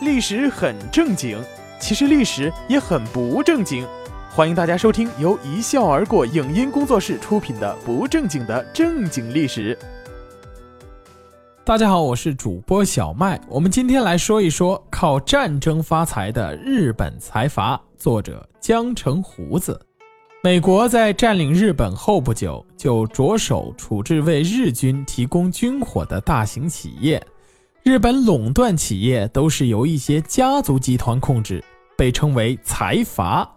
历史很正经，其实历史也很不正经。欢迎大家收听由一笑而过影音工作室出品的《不正经的正经历史》。大家好，我是主播小麦。我们今天来说一说靠战争发财的日本财阀。作者江城胡子。美国在占领日本后不久，就着手处置为日军提供军火的大型企业。日本垄断企业都是由一些家族集团控制，被称为财阀。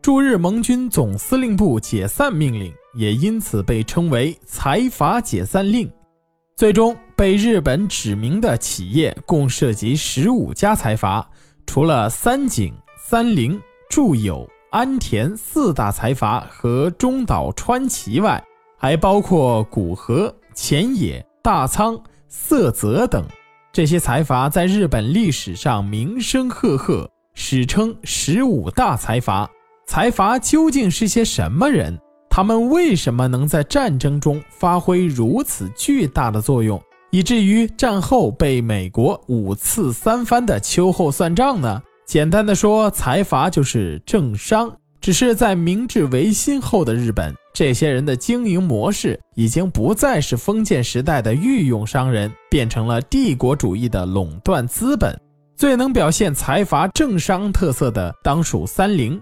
驻日盟军总司令部解散命令也因此被称为财阀解散令。最终被日本指名的企业共涉及十五家财阀，除了三井、三菱、住友。安田四大财阀和中岛川崎外，还包括古河、前野、大仓、色泽等。这些财阀在日本历史上名声赫赫，史称“十五大财阀”。财阀究竟是些什么人？他们为什么能在战争中发挥如此巨大的作用，以至于战后被美国五次三番的秋后算账呢？简单的说，财阀就是政商，只是在明治维新后的日本，这些人的经营模式已经不再是封建时代的御用商人，变成了帝国主义的垄断资本。最能表现财阀政商特色的，当属三菱。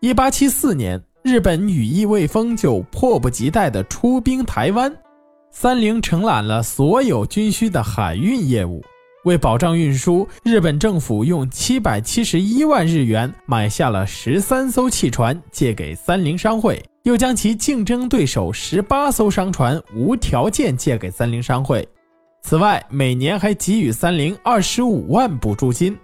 一八七四年，日本羽翼未丰，就迫不及待地出兵台湾，三菱承揽了所有军需的海运业务。为保障运输，日本政府用七百七十一万日元买下了十三艘汽船，借给三菱商会，又将其竞争对手十八艘商船无条件借给三菱商会。此外，每年还给予三菱二十五万补助金。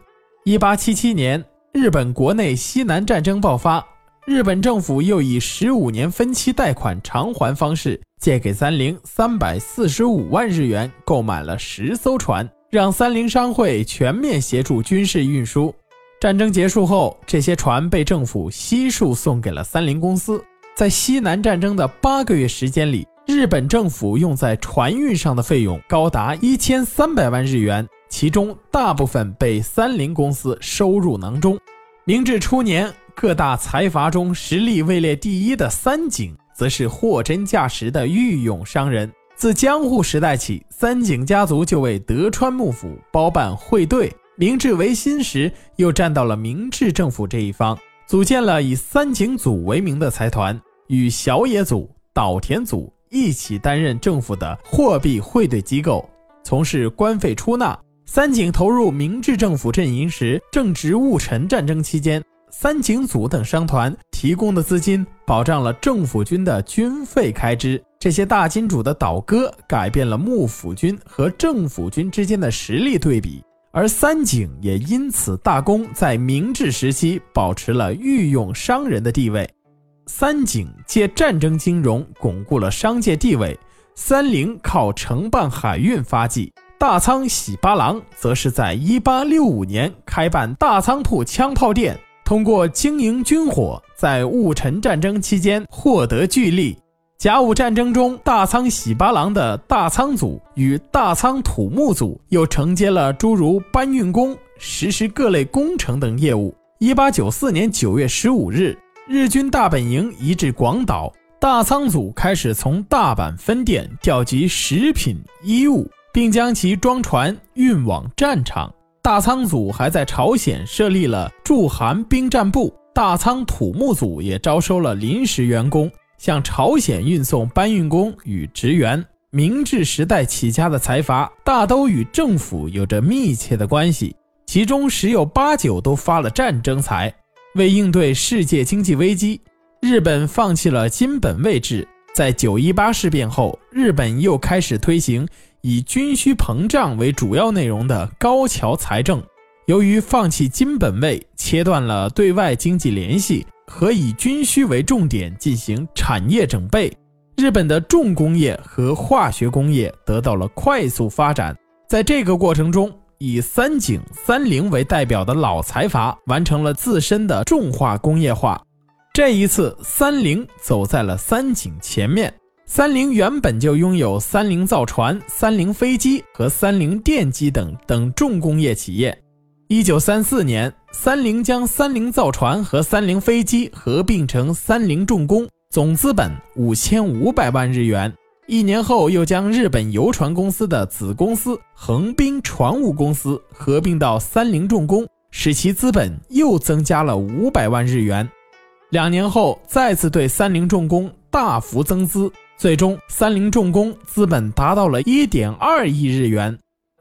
一八七七年，日本国内西南战争爆发，日本政府又以十五年分期贷款偿还方式，借给三菱三百四十五万日元，购买了十艘船。让三菱商会全面协助军事运输。战争结束后，这些船被政府悉数送给了三菱公司。在西南战争的八个月时间里，日本政府用在船运上的费用高达一千三百万日元，其中大部分被三菱公司收入囊中。明治初年，各大财阀中实力位列第一的三井，则是货真价实的御用商人。自江户时代起，三井家族就为德川幕府包办会兑。明治维新时，又站到了明治政府这一方，组建了以三井组为名的财团，与小野组、岛田组一起担任政府的货币汇兑机构，从事官费出纳。三井投入明治政府阵营时，正值戊辰战争期间。三井组等商团提供的资金保障了政府军的军费开支。这些大金主的倒戈改变了幕府军和政府军之间的实力对比，而三井也因此大功，在明治时期保持了御用商人的地位。三井借战争金融巩固了商界地位，三菱靠承办海运发迹，大仓喜八郎则是在1865年开办大仓铺枪炮店。通过经营军火，在戊辰战争期间获得巨利。甲午战争中，大仓喜八郎的大仓组与大仓土木组又承接了诸如搬运工、实施各类工程等业务。一八九四年九月十五日，日军大本营移至广岛，大仓组开始从大阪分店调集食品、衣物，并将其装船运往战场。大仓组还在朝鲜设立了驻韩兵站部，大仓土木组也招收了临时员工，向朝鲜运送搬运工与职员。明治时代起家的财阀大都与政府有着密切的关系，其中十有八九都发了战争财。为应对世界经济危机，日本放弃了金本位制。在九一八事变后，日本又开始推行。以军需膨胀为主要内容的高桥财政，由于放弃金本位，切断了对外经济联系和以军需为重点进行产业整备，日本的重工业和化学工业得到了快速发展。在这个过程中，以三井、三菱为代表的老财阀完成了自身的重化工业化。这一次，三菱走在了三井前面。三菱原本就拥有三菱造船、三菱飞机和三菱电机等等重工业企业。一九三四年，三菱将三菱造船和三菱飞机合并成三菱重工，总资本五千五百万日元。一年后，又将日本游船公司的子公司横滨船务公司合并到三菱重工，使其资本又增加了五百万日元。两年后，再次对三菱重工大幅增资，最终三菱重工资本达到了一点二亿日元。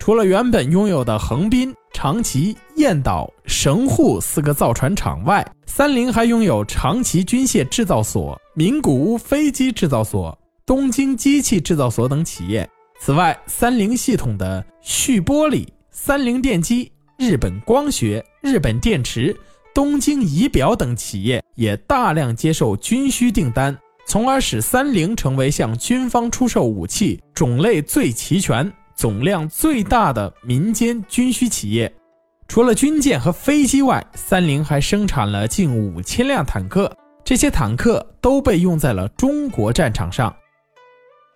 除了原本拥有的横滨、长崎、彦岛、神户四个造船厂外，三菱还拥有长崎军械制造所、名古屋飞机制造所。东京机器制造所等企业。此外，三菱系统的旭玻璃、三菱电机、日本光学、日本电池、东京仪表等企业也大量接受军需订单，从而使三菱成为向军方出售武器种类最齐全、总量最大的民间军需企业。除了军舰和飞机外，三菱还生产了近五千辆坦克，这些坦克都被用在了中国战场上。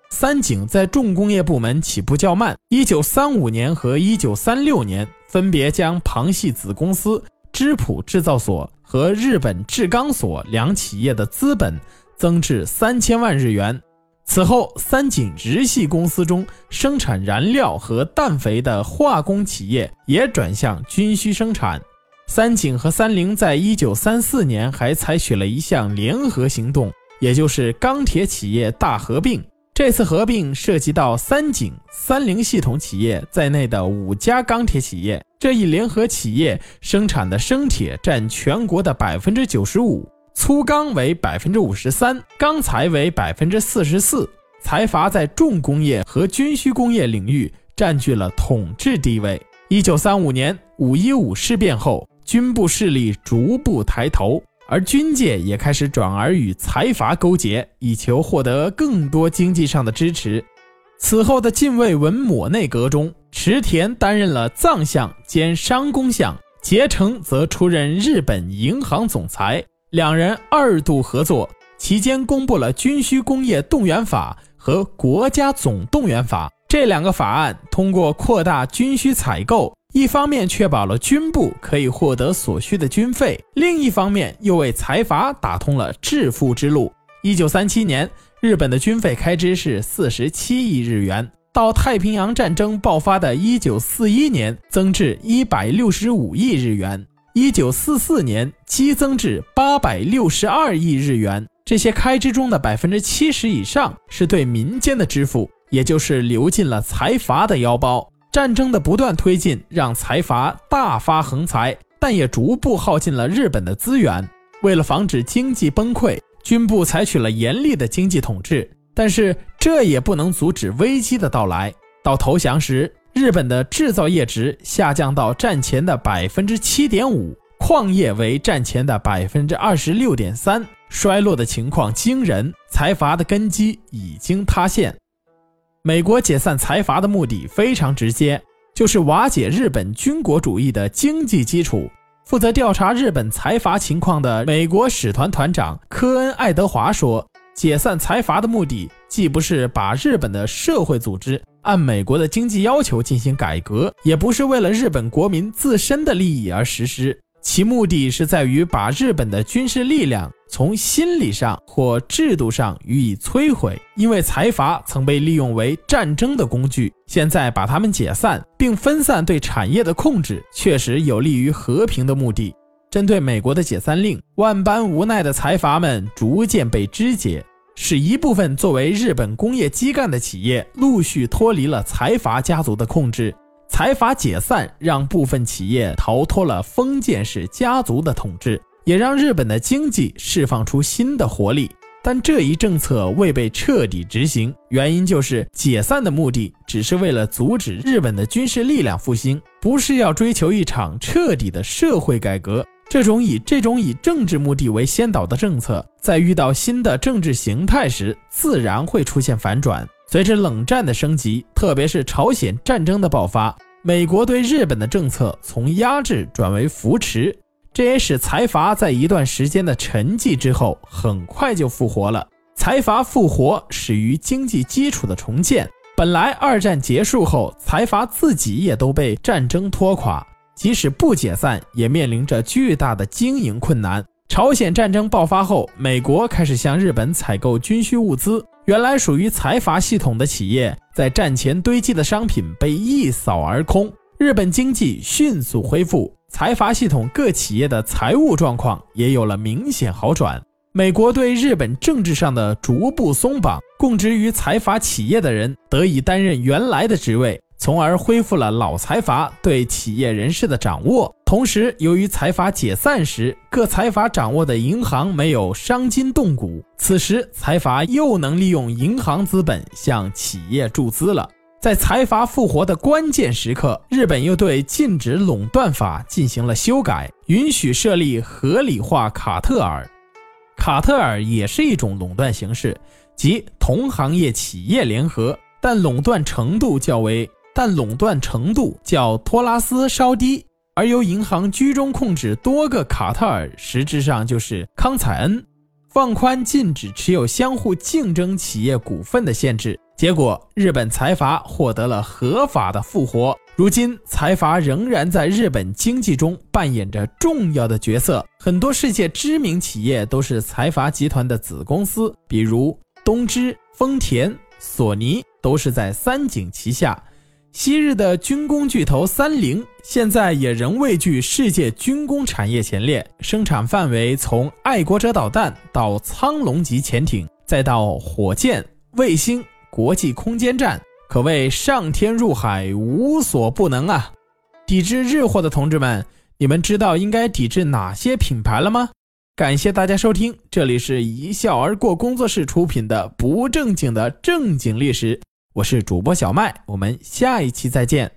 三井在重工业部门起步较慢，一九三五年和一九三六年分别将旁系子公司织浦制造所和日本制钢所两企业的资本增至三千万日元。此后，三井直系公司中生产燃料和氮肥的化工企业也转向军需生产。三井和三菱在一九三四年还采取了一项联合行动，也就是钢铁企业大合并。这次合并涉及到三井、三菱系统企业在内的五家钢铁企业。这一联合企业生产的生铁占全国的百分之九十五，粗钢为百分之五十三，钢材为百分之四十四。财阀在重工业和军需工业领域占据了统治地位。一九三五年五一五事变后，军部势力逐步抬头。而军界也开始转而与财阀勾结，以求获得更多经济上的支持。此后的近卫文抹内阁中，池田担任了藏相兼商工相，结成则出任日本银行总裁。两人二度合作期间，公布了军需工业动员法和国家总动员法这两个法案，通过扩大军需采购。一方面确保了军部可以获得所需的军费，另一方面又为财阀打通了致富之路。一九三七年，日本的军费开支是四十七亿日元，到太平洋战争爆发的一九四一年，增至一百六十五亿日元；一九四四年激增至八百六十二亿日元。这些开支中的百分之七十以上是对民间的支付，也就是流进了财阀的腰包。战争的不断推进让财阀大发横财，但也逐步耗尽了日本的资源。为了防止经济崩溃，军部采取了严厉的经济统治，但是这也不能阻止危机的到来。到投降时，日本的制造业值下降到战前的百分之七点五，矿业为战前的百分之二十六点三，衰落的情况惊人，财阀的根基已经塌陷。美国解散财阀的目的非常直接，就是瓦解日本军国主义的经济基础。负责调查日本财阀情况的美国使团团长科恩·爱德华说：“解散财阀的目的，既不是把日本的社会组织按美国的经济要求进行改革，也不是为了日本国民自身的利益而实施。”其目的是在于把日本的军事力量从心理上或制度上予以摧毁，因为财阀曾被利用为战争的工具，现在把他们解散并分散对产业的控制，确实有利于和平的目的。针对美国的解散令，万般无奈的财阀们逐渐被肢解，使一部分作为日本工业基干的企业陆续脱离了财阀家族的控制。财阀解散，让部分企业逃脱了封建式家族的统治，也让日本的经济释放出新的活力。但这一政策未被彻底执行，原因就是解散的目的只是为了阻止日本的军事力量复兴，不是要追求一场彻底的社会改革。这种以这种以政治目的为先导的政策，在遇到新的政治形态时，自然会出现反转。随着冷战的升级，特别是朝鲜战争的爆发，美国对日本的政策从压制转为扶持，这也使财阀在一段时间的沉寂之后，很快就复活了。财阀复活始于经济基础的重建。本来二战结束后，财阀自己也都被战争拖垮，即使不解散，也面临着巨大的经营困难。朝鲜战争爆发后，美国开始向日本采购军需物资。原来属于财阀系统的企业，在战前堆积的商品被一扫而空，日本经济迅速恢复，财阀系统各企业的财务状况也有了明显好转。美国对日本政治上的逐步松绑，供职于财阀企业的人得以担任原来的职位。从而恢复了老财阀对企业人士的掌握。同时，由于财阀解散时，各财阀掌握的银行没有伤筋动骨，此时财阀又能利用银行资本向企业注资了。在财阀复活的关键时刻，日本又对禁止垄断法进行了修改，允许设立合理化卡特尔。卡特尔也是一种垄断形式，即同行业企业联合，但垄断程度较为。但垄断程度较托拉斯稍低，而由银行居中控制多个卡特尔，实质上就是康采恩放宽禁止持有相互竞争企业股份的限制，结果日本财阀获得了合法的复活。如今财阀仍然在日本经济中扮演着重要的角色，很多世界知名企业都是财阀集团的子公司，比如东芝、丰田、索尼都是在三井旗下。昔日的军工巨头三菱，现在也仍位居世界军工产业前列，生产范围从爱国者导弹到苍龙级潜艇，再到火箭、卫星、国际空间站，可谓上天入海，无所不能啊！抵制日货的同志们，你们知道应该抵制哪些品牌了吗？感谢大家收听，这里是一笑而过工作室出品的不正经的正经历史。我是主播小麦，我们下一期再见。